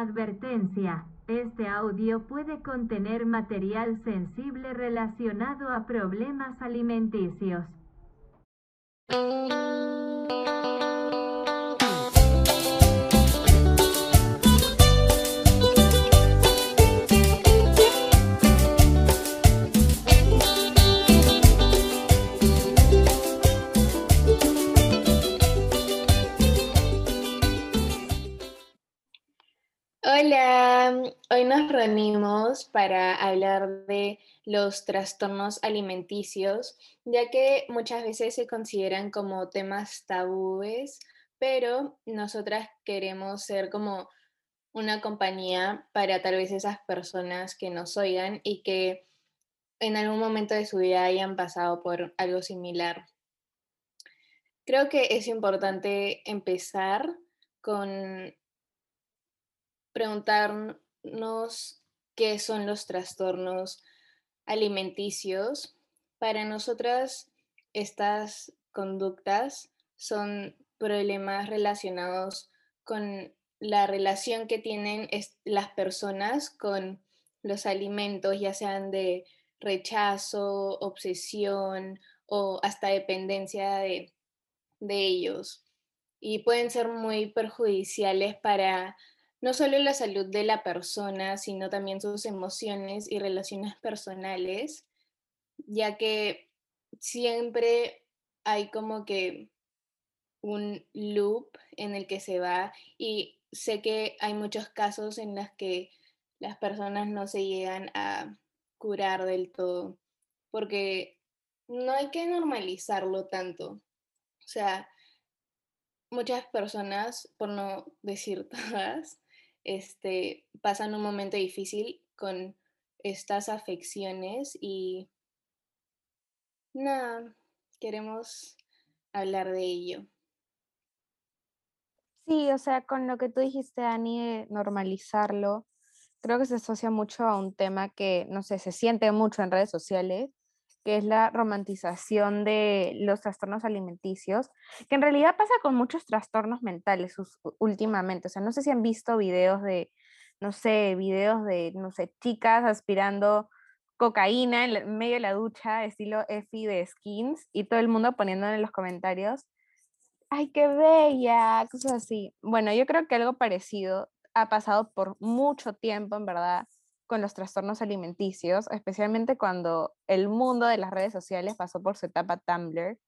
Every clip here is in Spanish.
Advertencia. Este audio puede contener material sensible relacionado a problemas alimenticios. Hola, hoy nos reunimos para hablar de los trastornos alimenticios, ya que muchas veces se consideran como temas tabúes, pero nosotras queremos ser como una compañía para tal vez esas personas que nos oigan y que en algún momento de su vida hayan pasado por algo similar. Creo que es importante empezar con preguntarnos qué son los trastornos alimenticios. Para nosotras, estas conductas son problemas relacionados con la relación que tienen las personas con los alimentos, ya sean de rechazo, obsesión o hasta dependencia de, de ellos. Y pueden ser muy perjudiciales para no solo la salud de la persona, sino también sus emociones y relaciones personales, ya que siempre hay como que un loop en el que se va y sé que hay muchos casos en los que las personas no se llegan a curar del todo, porque no hay que normalizarlo tanto. O sea, muchas personas, por no decir todas, este, pasan un momento difícil con estas afecciones y nada, queremos hablar de ello. Sí, o sea, con lo que tú dijiste, Ani, de normalizarlo, creo que se asocia mucho a un tema que, no sé, se siente mucho en redes sociales, que es la romantización de los trastornos alimenticios, que en realidad pasa con muchos trastornos mentales últimamente. O sea, no sé si han visto videos de, no sé, videos de, no sé, chicas aspirando cocaína en medio de la ducha, estilo Effie de Skins, y todo el mundo poniendo en los comentarios, ¡ay, qué bella! Cosas así. Bueno, yo creo que algo parecido ha pasado por mucho tiempo, en verdad, con los trastornos alimenticios, especialmente cuando el mundo de las redes sociales pasó por su etapa Tumblr.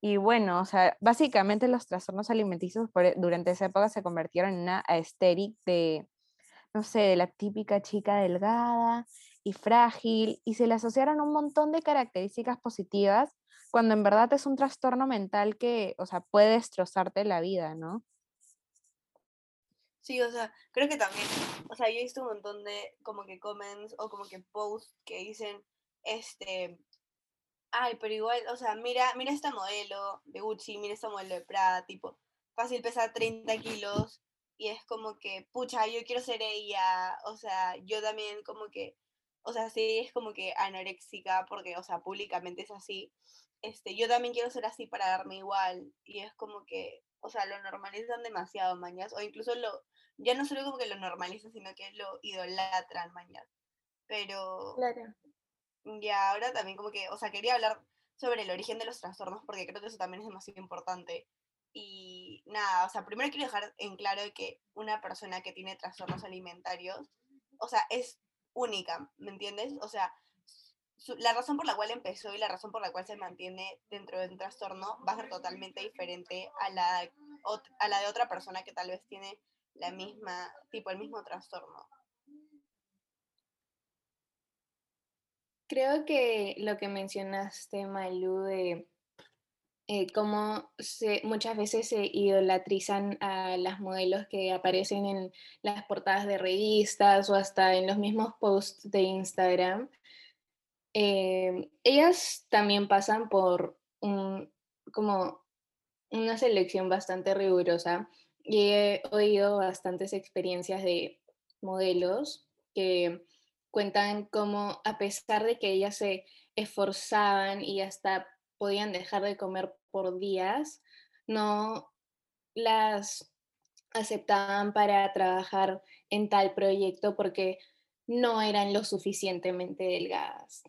Y bueno, o sea, básicamente los trastornos alimenticios e, durante esa época se convirtieron en una aesthetic de, no sé, la típica chica delgada y frágil, y se le asociaron un montón de características positivas, cuando en verdad es un trastorno mental que, o sea, puede destrozarte la vida, ¿no? Sí, o sea, creo que también, o sea, yo he visto un montón de como que comments o como que posts que dicen, este, ay, pero igual, o sea, mira, mira esta modelo de Gucci, mira esta modelo de Prada, tipo, fácil pesa 30 kilos y es como que, pucha, yo quiero ser ella, o sea, yo también como que, o sea, sí es como que anoréxica porque, o sea, públicamente es así, este, yo también quiero ser así para darme igual y es como que, o sea, lo normalizan demasiado, mañas, o incluso lo, ya no solo como que lo normalizan, sino que lo idolatran, mañana. Pero claro. ya ahora también como que, o sea, quería hablar sobre el origen de los trastornos porque creo que eso también es demasiado importante. Y nada, o sea, primero quiero dejar en claro que una persona que tiene trastornos alimentarios, o sea, es única, ¿me entiendes? O sea, la razón por la cual empezó y la razón por la cual se mantiene dentro de un trastorno va a ser totalmente diferente a la, a la de otra persona que tal vez tiene la misma, tipo el mismo trastorno. Creo que lo que mencionaste, Malu, de eh, cómo se, muchas veces se idolatrizan a las modelos que aparecen en las portadas de revistas o hasta en los mismos posts de Instagram. Eh, ellas también pasan por un, como una selección bastante rigurosa y he oído bastantes experiencias de modelos que cuentan cómo a pesar de que ellas se esforzaban y hasta podían dejar de comer por días, no las aceptaban para trabajar en tal proyecto porque no eran lo suficientemente delgadas.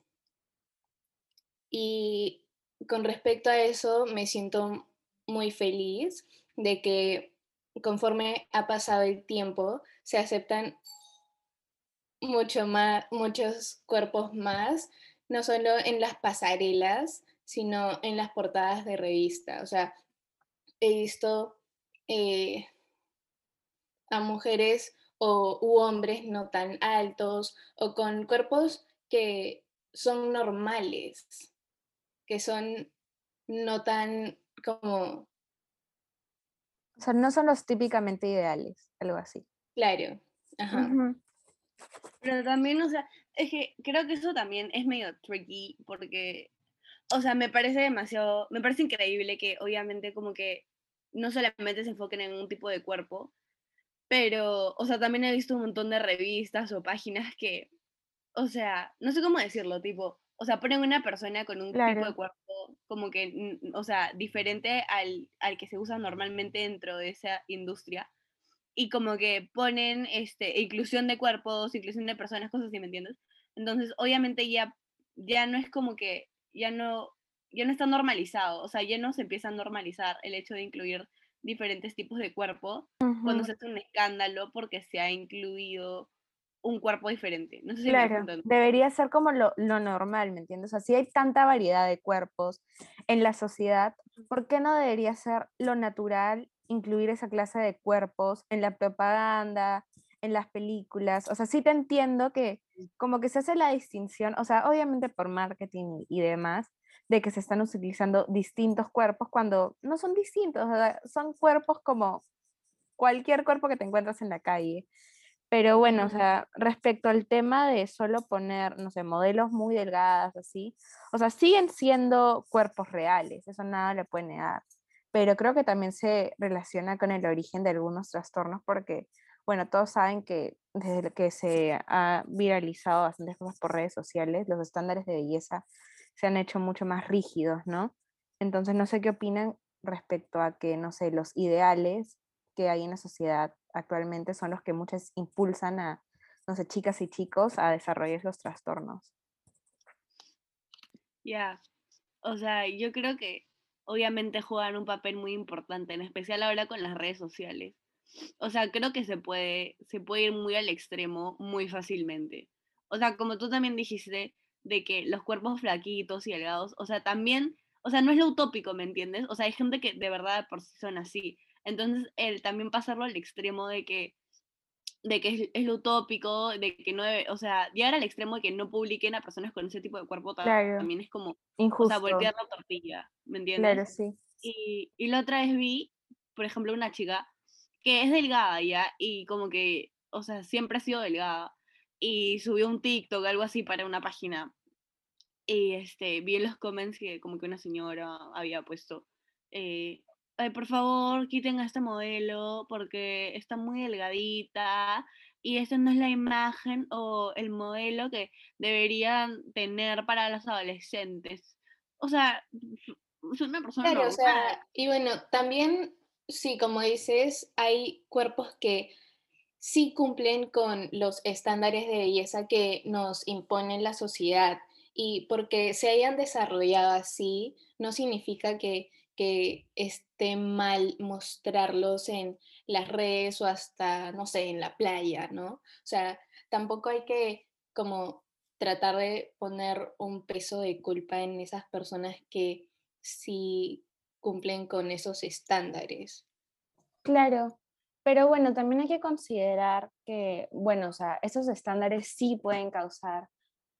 Y con respecto a eso, me siento muy feliz de que conforme ha pasado el tiempo, se aceptan mucho más, muchos cuerpos más, no solo en las pasarelas, sino en las portadas de revista. O sea, he visto eh, a mujeres o u hombres no tan altos o con cuerpos que son normales, que son no tan como... O sea, no son los típicamente ideales, algo así. Claro. Ajá. Pero también, o sea, es que creo que eso también es medio tricky porque, o sea, me parece demasiado, me parece increíble que obviamente como que no solamente se enfoquen en un tipo de cuerpo, pero, o sea, también he visto un montón de revistas o páginas que, o sea, no sé cómo decirlo, tipo, o sea, ponen una persona con un tipo de cuerpo como que, o sea, diferente al, al que se usa normalmente dentro de esa industria y como que ponen este, inclusión de cuerpos, inclusión de personas, cosas así, ¿me entiendes? Entonces, obviamente ya, ya no es como que, ya no, ya no está normalizado, o sea, ya no se empieza a normalizar el hecho de incluir diferentes tipos de cuerpo cuando se hace un escándalo porque se ha incluido un cuerpo diferente. No sé si claro, debería ser como lo, lo, normal, ¿me entiendes? O sea, si hay tanta variedad de cuerpos en la sociedad, ¿por qué no debería ser lo natural incluir esa clase de cuerpos en la propaganda, en las películas. O sea, sí te entiendo que como que se hace la distinción, o sea, obviamente por marketing y demás, de que se están utilizando distintos cuerpos cuando no son distintos, son cuerpos como cualquier cuerpo que te encuentras en la calle. Pero bueno, o sea, respecto al tema de solo poner, no sé, modelos muy delgadas, así, o sea, siguen siendo cuerpos reales, eso nada le puede negar pero creo que también se relaciona con el origen de algunos trastornos porque, bueno, todos saben que desde que se ha viralizado bastantes cosas por redes sociales, los estándares de belleza se han hecho mucho más rígidos, ¿no? Entonces, no sé qué opinan respecto a que, no sé, los ideales que hay en la sociedad actualmente son los que muchas impulsan a, no sé, chicas y chicos a desarrollar esos trastornos. Ya, o sea, yo creo que obviamente juegan un papel muy importante, en especial ahora con las redes sociales. O sea, creo que se puede, se puede ir muy al extremo muy fácilmente. O sea, como tú también dijiste, de que los cuerpos flaquitos y delgados, o sea, también, o sea, no es lo utópico, ¿me entiendes? O sea, hay gente que de verdad por sí son así. Entonces, el también pasarlo al extremo de que de que es, lo utópico, de que no debe, o sea, llegar al extremo de que no publiquen a personas con ese tipo de cuerpo también es como, Injusto. o sea, voltear la tortilla, ¿me entiendes? Claro, sí. Y, y la otra vez vi, por ejemplo, una chica que es delgada ya, y como que, o sea, siempre ha sido delgada, y subió un TikTok, algo así, para una página, y este, vi en los comments que como que una señora había puesto, eh, Ay, por favor, quiten a este modelo porque está muy delgadita y esta no es la imagen o el modelo que deberían tener para los adolescentes. O sea, es una persona claro, o sea, y bueno, también, sí, como dices, hay cuerpos que sí cumplen con los estándares de belleza que nos impone la sociedad y porque se hayan desarrollado así, no significa que que esté mal mostrarlos en las redes o hasta, no sé, en la playa, ¿no? O sea, tampoco hay que como tratar de poner un peso de culpa en esas personas que sí cumplen con esos estándares. Claro, pero bueno, también hay que considerar que, bueno, o sea, esos estándares sí pueden causar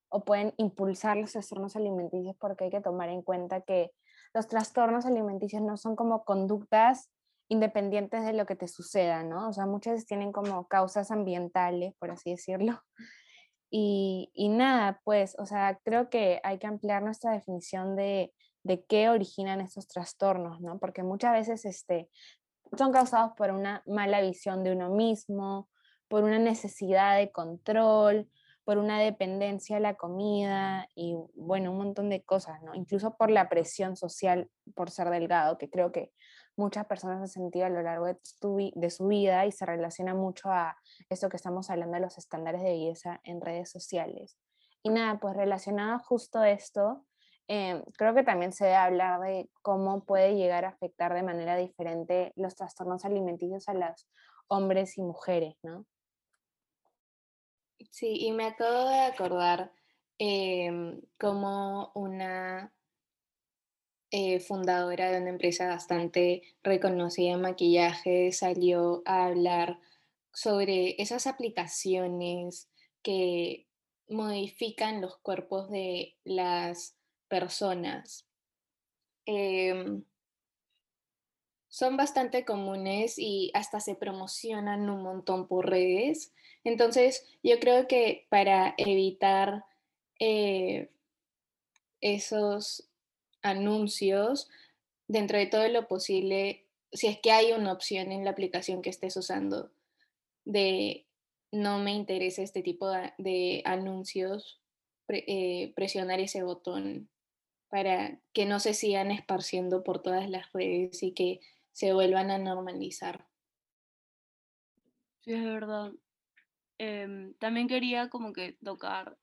o pueden impulsar los trastornos alimenticios porque hay que tomar en cuenta que los trastornos alimenticios no son como conductas independientes de lo que te suceda, ¿no? O sea, muchas tienen como causas ambientales, por así decirlo. Y, y, nada, pues, o sea, creo que hay que ampliar nuestra definición de, de qué originan estos trastornos, ¿no? Porque muchas veces este, son causados por una mala visión de uno mismo, por una necesidad de control, por una dependencia a la comida y bueno, un montón de cosas, ¿no? Incluso por la presión social por ser delgado, que creo que muchas personas han sentido a lo largo de, su vida y se relaciona mucho a esto que estamos hablando de los estándares de belleza en redes sociales. Y nada, pues relacionado justo a esto, em, creo que también se debe hablar de cómo puede llegar a afectar de manera diferente los trastornos alimenticios a los hombres y mujeres, ¿no? Sí, y me acabo de acordar em, como una eh, fundadora de una empresa bastante reconocida en maquillaje salió a hablar sobre esas aplicaciones que modifican los cuerpos de las personas. Em, son bastante comunes y hasta se promocionan un montón por redes. Entonces, yo creo que para evitar eh, esos anuncios, dentro de todo lo posible, si es que hay una opción en la aplicación que estés usando de no me interesa este tipo de, anuncios, eh, presionar ese botón para que no se sigan esparciendo por todas las redes y que se vuelvan a normalizar. Sí, es verdad. Em, también quería como que tocar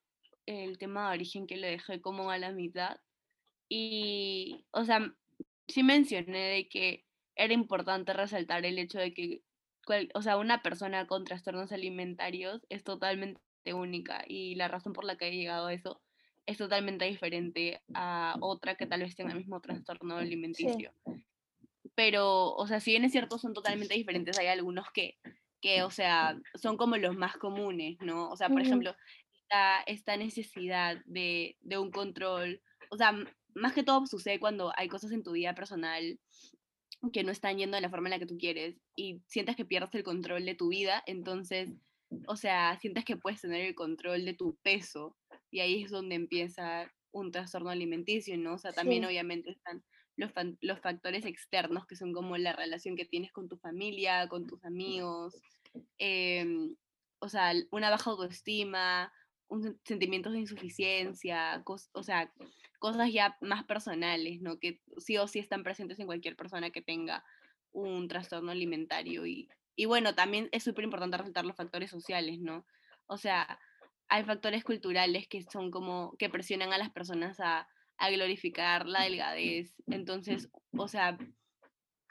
el tema de origen que le dejé como a la mitad. Y, o sea, sí mencioné de que era importante resaltar el hecho de que, o sea, una persona con trastornos alimentarios es totalmente única y la razón por la que he llegado a eso es totalmente diferente a otra que tal vez tenga el mismo trastorno alimenticio. Pero, o sea, si bien es cierto, son totalmente diferentes, hay algunos que, que o sea, son como los más comunes, ¿no? O sea, por ejemplo, esta, esta necesidad de, de un control, o sea, más que todo sucede cuando hay cosas en tu vida personal que no están yendo de la forma en la que tú quieres y sientes que pierdes el control de tu vida, entonces, o sea, sientes que puedes tener el control de tu peso y ahí es donde empieza un trastorno alimenticio, ¿no? O sea, también obviamente están los, los factores externos que son como la relación que tienes con tu familia, con tus amigos, em, o sea, una baja autoestima, un sentimiento de insuficiencia, o sea, cosas ya más personales, ¿no? Que sí o sí están presentes en cualquier persona que tenga un trastorno alimentario. Y, y bueno, también es súper importante resaltar los factores sociales, ¿no? O sea, hay factores culturales que son como que presionan a las personas a, a glorificar la delgadez. Entonces, o sea,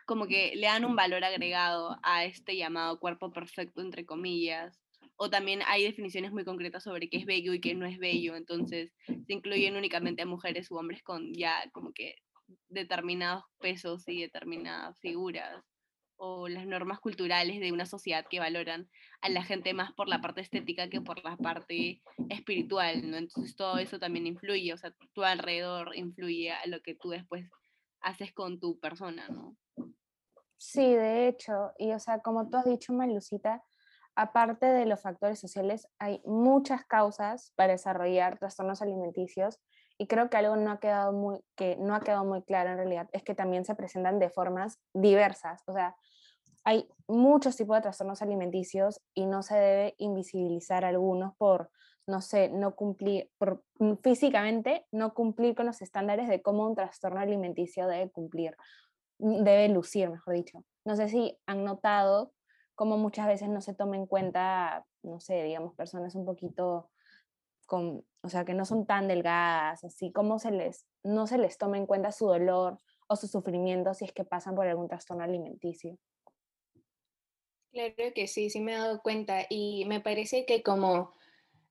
como que le dan un valor agregado a este llamado cuerpo perfecto, entre comillas, o también hay definiciones muy concretas sobre qué es bello y qué no es bello, entonces se incluyen únicamente a mujeres u hombres con ya como que determinados pesos y determinadas figuras o las normas culturales de una sociedad que valoran a la gente más por la parte estética que por la parte espiritual, ¿no? Entonces todo eso también influye, o sea, tu alrededor influye a lo que tú después haces con tu persona, ¿no? Sí, de hecho, y o sea, como tú has dicho, Malucita, aparte de los factores sociales, hay muchas causas para desarrollar trastornos alimenticios y creo que algo no ha quedado muy, que no ha quedado muy claro en realidad es que también se presentan de formas diversas. O sea, hay muchos tipos de trastornos alimenticios y no se debe invisibilizar algunos por, no sé, no cumplir, por, físicamente no cumplir con los estándares de cómo un trastorno alimenticio debe cumplir, mm, debe lucir, mejor dicho. No sé si han notado como muchas veces no se toma en cuenta, no sé, digamos, personas un poquito con, o sea, que no son tan delgadas, así como se les, no se les toma en cuenta su dolor o su sufrimiento si es que pasan por algún trastorno alimenticio. Claro que sí, sí me he dado cuenta y me parece que como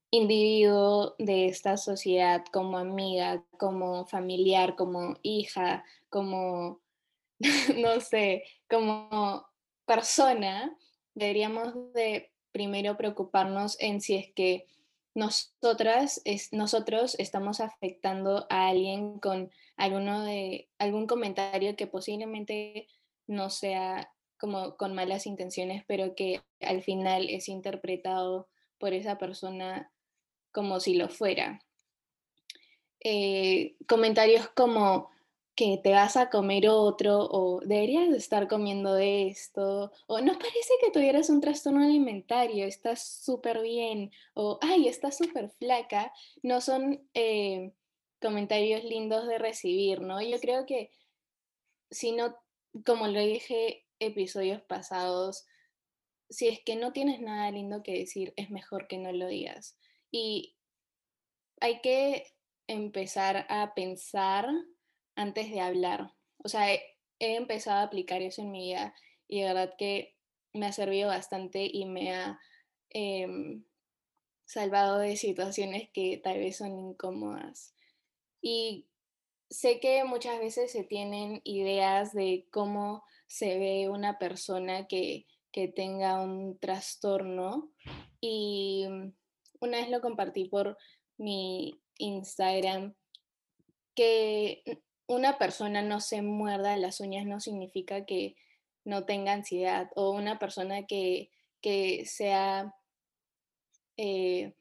individuo de esta sociedad, como amiga, como familiar, como hija, como, no sé, como persona, deberíamos de primero preocuparnos en si es que nosotras, es, nosotros estamos afectando a alguien con alguno de, algún comentario que posiblemente no sea como con malas intenciones, pero que al final es interpretado por esa persona como si lo fuera. Eh, comentarios como, que te vas a comer otro o deberías estar comiendo esto o no parece que tuvieras un trastorno alimentario, estás súper bien o ay, estás súper flaca, no son eh, comentarios lindos de recibir, ¿no? Yo creo que si no como lo dije episodios pasados, si es que no tienes nada lindo que decir, es mejor que no lo digas. Y hay que empezar a pensar antes de hablar. O sea, he, empezado a aplicar eso en mi vida y de verdad que me ha servido bastante y me ha em, salvado de situaciones que tal vez son incómodas. Y sé que muchas veces se tienen ideas de cómo se ve una persona que, que tenga un trastorno y una vez lo compartí por mi Instagram que una persona no se muerda las uñas no significa que no tenga ansiedad o una persona que, que sea eh,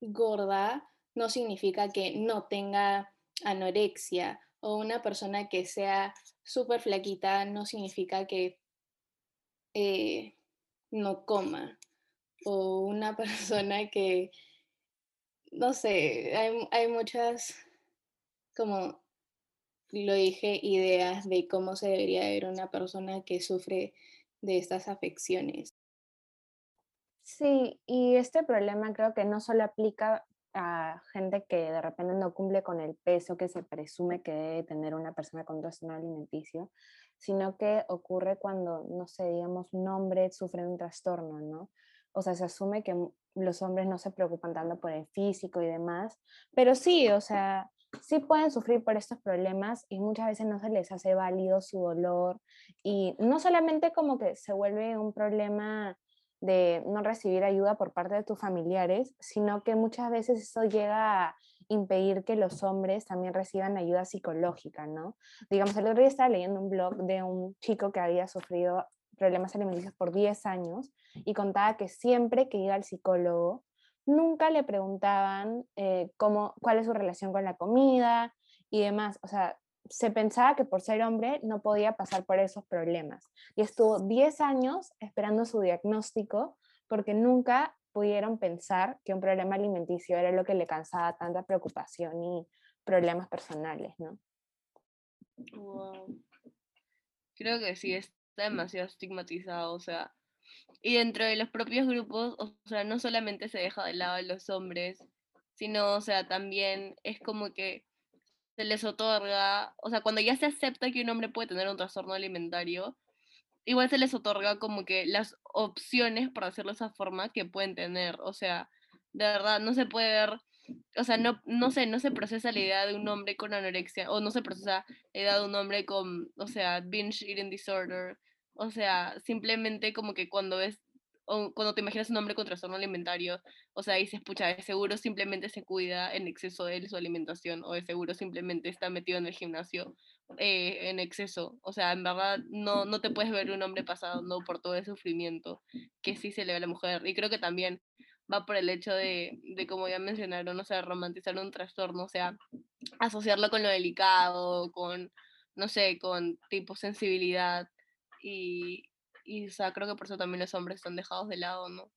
gorda no significa que no tenga anorexia o una persona que sea súper flaquita no significa que eh, no coma o una persona que, no sé, hay, hay muchas, como lo dije, ideas de cómo se debería ver una persona que sufre de estas afecciones. Sí, y este problema creo que no solo aplica a gente que de repente no cumple con el peso que se presume que debe tener una persona con trastorno alimenticio, sino que ocurre cuando, no sé, digamos, un hombre sufre un trastorno, ¿no? O sea, se asume que los hombres no se preocupan tanto por el físico y demás, pero sí, o sea, sí pueden sufrir por estos problemas y muchas veces no se les hace válido su dolor y no solamente como que se vuelve un problema de no recibir ayuda por parte de tus familiares, sino que muchas veces eso llega a impedir que los hombres también reciban ayuda psicológica, ¿no? Digamos, el otro día estaba leyendo un blog de un chico que había sufrido problemas alimenticios por 10 años y contaba que siempre que iba al psicólogo, nunca le preguntaban eh, cómo, cuál es su relación con la comida y demás. O sea, se pensaba que por ser hombre no podía pasar por esos problemas. Y estuvo 10 años esperando su diagnóstico porque nunca pudieron pensar que un problema alimenticio era lo que le causaba tanta preocupación y problemas personales, ¿no? Creo que sí, está demasiado estigmatizado, o sea, y dentro de los propios grupos, o sea, no solamente se deja de lado a los hombres, sino, o sea, también es como que se les otorga, o sea, cuando ya se acepta que un hombre puede tener un trastorno alimentario, igual se les otorga como que las opciones, por hacerlo de esa forma, que pueden tener. O sea, de verdad, no se puede ver, o sea, no, no sé, no se procesa la idea de un hombre con anorexia, o no se procesa la idea de un hombre con, o sea, binge eating disorder. O sea, simplemente como que cuando ves o cuando te imaginas un hombre con trastorno alimentario, o sea, dices, pucha, de seguro simplemente se cuida en exceso de su alimentación, o de seguro simplemente está metido en el gimnasio eh, en exceso. O sea, en verdad no, no te puedes ver un hombre pasando por todo el sufrimiento que sí se le ve a la mujer. Y creo que también va por el hecho de, de como ya mencionaron, o sea, romantizar un trastorno, o sea, asociarlo con lo delicado, con, no sé, con tipo sensibilidad. Y, y, o sea, creo que por eso también los hombres están dejados de lado, ¿no?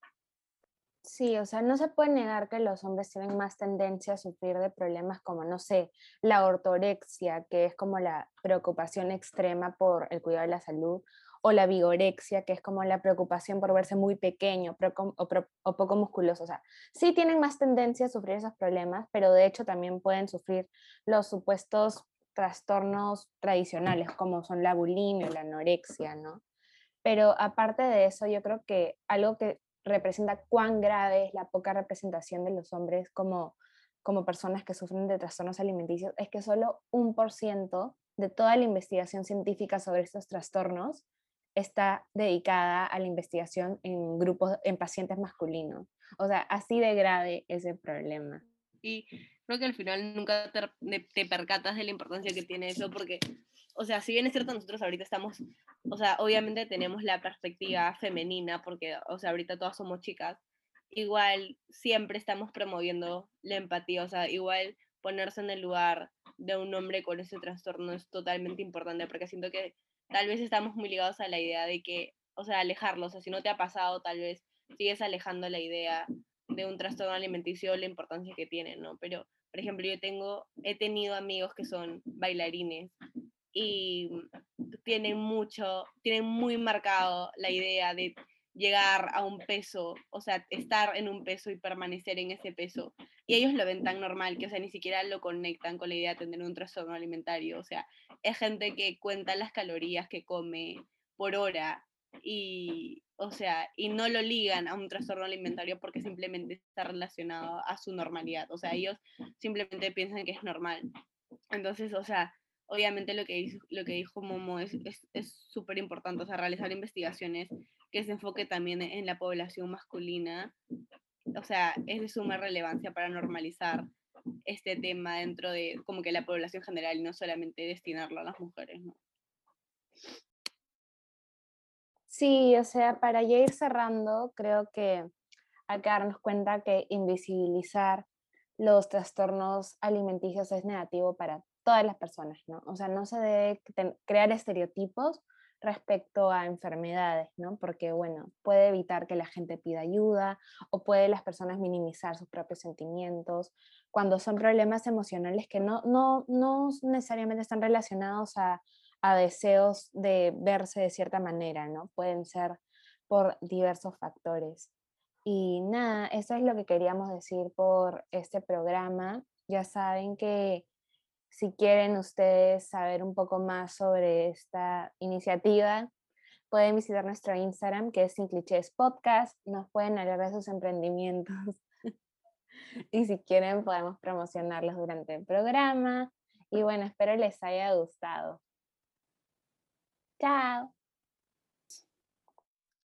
Sí, o sea, no se puede negar que los hombres tienen más tendencia a sufrir de problemas como, no sé, la ortorexia, que es como la preocupación extrema por el cuidado de la salud, o la vigorexia, que es como la preocupación por verse muy pequeño o, o, poco musculoso. O sea, sí tienen más tendencia a sufrir esos problemas, pero de hecho también pueden sufrir los supuestos trastornos tradicionales, como son la bulimia o la anorexia, ¿no? Pero aparte de eso, yo creo que algo que representa cuán grave es la poca representación de los hombres como, como personas que sufren de trastornos alimenticios es que solo un por ciento de toda la investigación científica sobre estos trastornos está dedicada a la investigación en grupos, en pacientes masculinos. O sea, así de grave es el problema. Y creo que al final nunca te, te percatas de la importancia que tiene eso, porque o sea, si bien es cierto, nosotros ahorita estamos, o sea, obviamente tenemos la perspectiva femenina, porque, o sea, ahorita todas somos chicas, igual siempre estamos promoviendo la empatía, o sea, igual ponerse en el lugar de un hombre con ese trastorno es totalmente importante, porque siento que tal vez estamos muy ligados a la idea de que, o sea, alejarlo, o sea, si no te ha pasado, tal vez sigues alejando la idea de un trastorno alimenticio, la importancia que tiene, ¿no? Pero, por ejemplo, yo tengo, he tenido amigos que son bailarines y tienen mucho, tienen muy marcado la idea de llegar a un peso, o sea, estar en un peso y permanecer en ese peso. Y ellos lo ven tan normal que, o sea, ni siquiera lo conectan con la idea de tener un trastorno alimentario. O sea, es gente que cuenta las calorías que come por hora y, o sea, y no lo ligan a un trastorno alimentario porque simplemente está relacionado a su normalidad. O sea, ellos simplemente piensan que es normal. Entonces, o sea, obviamente lo que, lo que dijo Momo es súper es, importante, o sea, realizar investigaciones que se enfoque también en la población masculina, o sea, es de suma relevancia para normalizar este tema dentro de como que la población general y no solamente destinarlo a las mujeres, ¿no? Sí, o sea, para ya ir cerrando, creo que hay que darnos cuenta que invisibilizar los trastornos alimenticios es negativo para todas las personas, ¿no? O sea, no se debe crear estereotipos respecto a enfermedades, ¿no? Porque, bueno, puede evitar que la gente pida ayuda o puede las personas minimizar sus propios sentimientos cuando son problemas emocionales que no, no, no necesariamente están relacionados a, a deseos de verse de cierta manera, ¿no? Pueden ser por diversos factores. Y nada, eso es lo que queríamos decir por este programa. Ya saben que si quieren ustedes saber un poco más sobre esta iniciativa, pueden visitar nuestro Instagram, que es Sin Clichés Podcast. Nos pueden hablar de sus emprendimientos. y si quieren, podemos promocionarlos durante el programa. Y bueno, espero les haya gustado. Chao.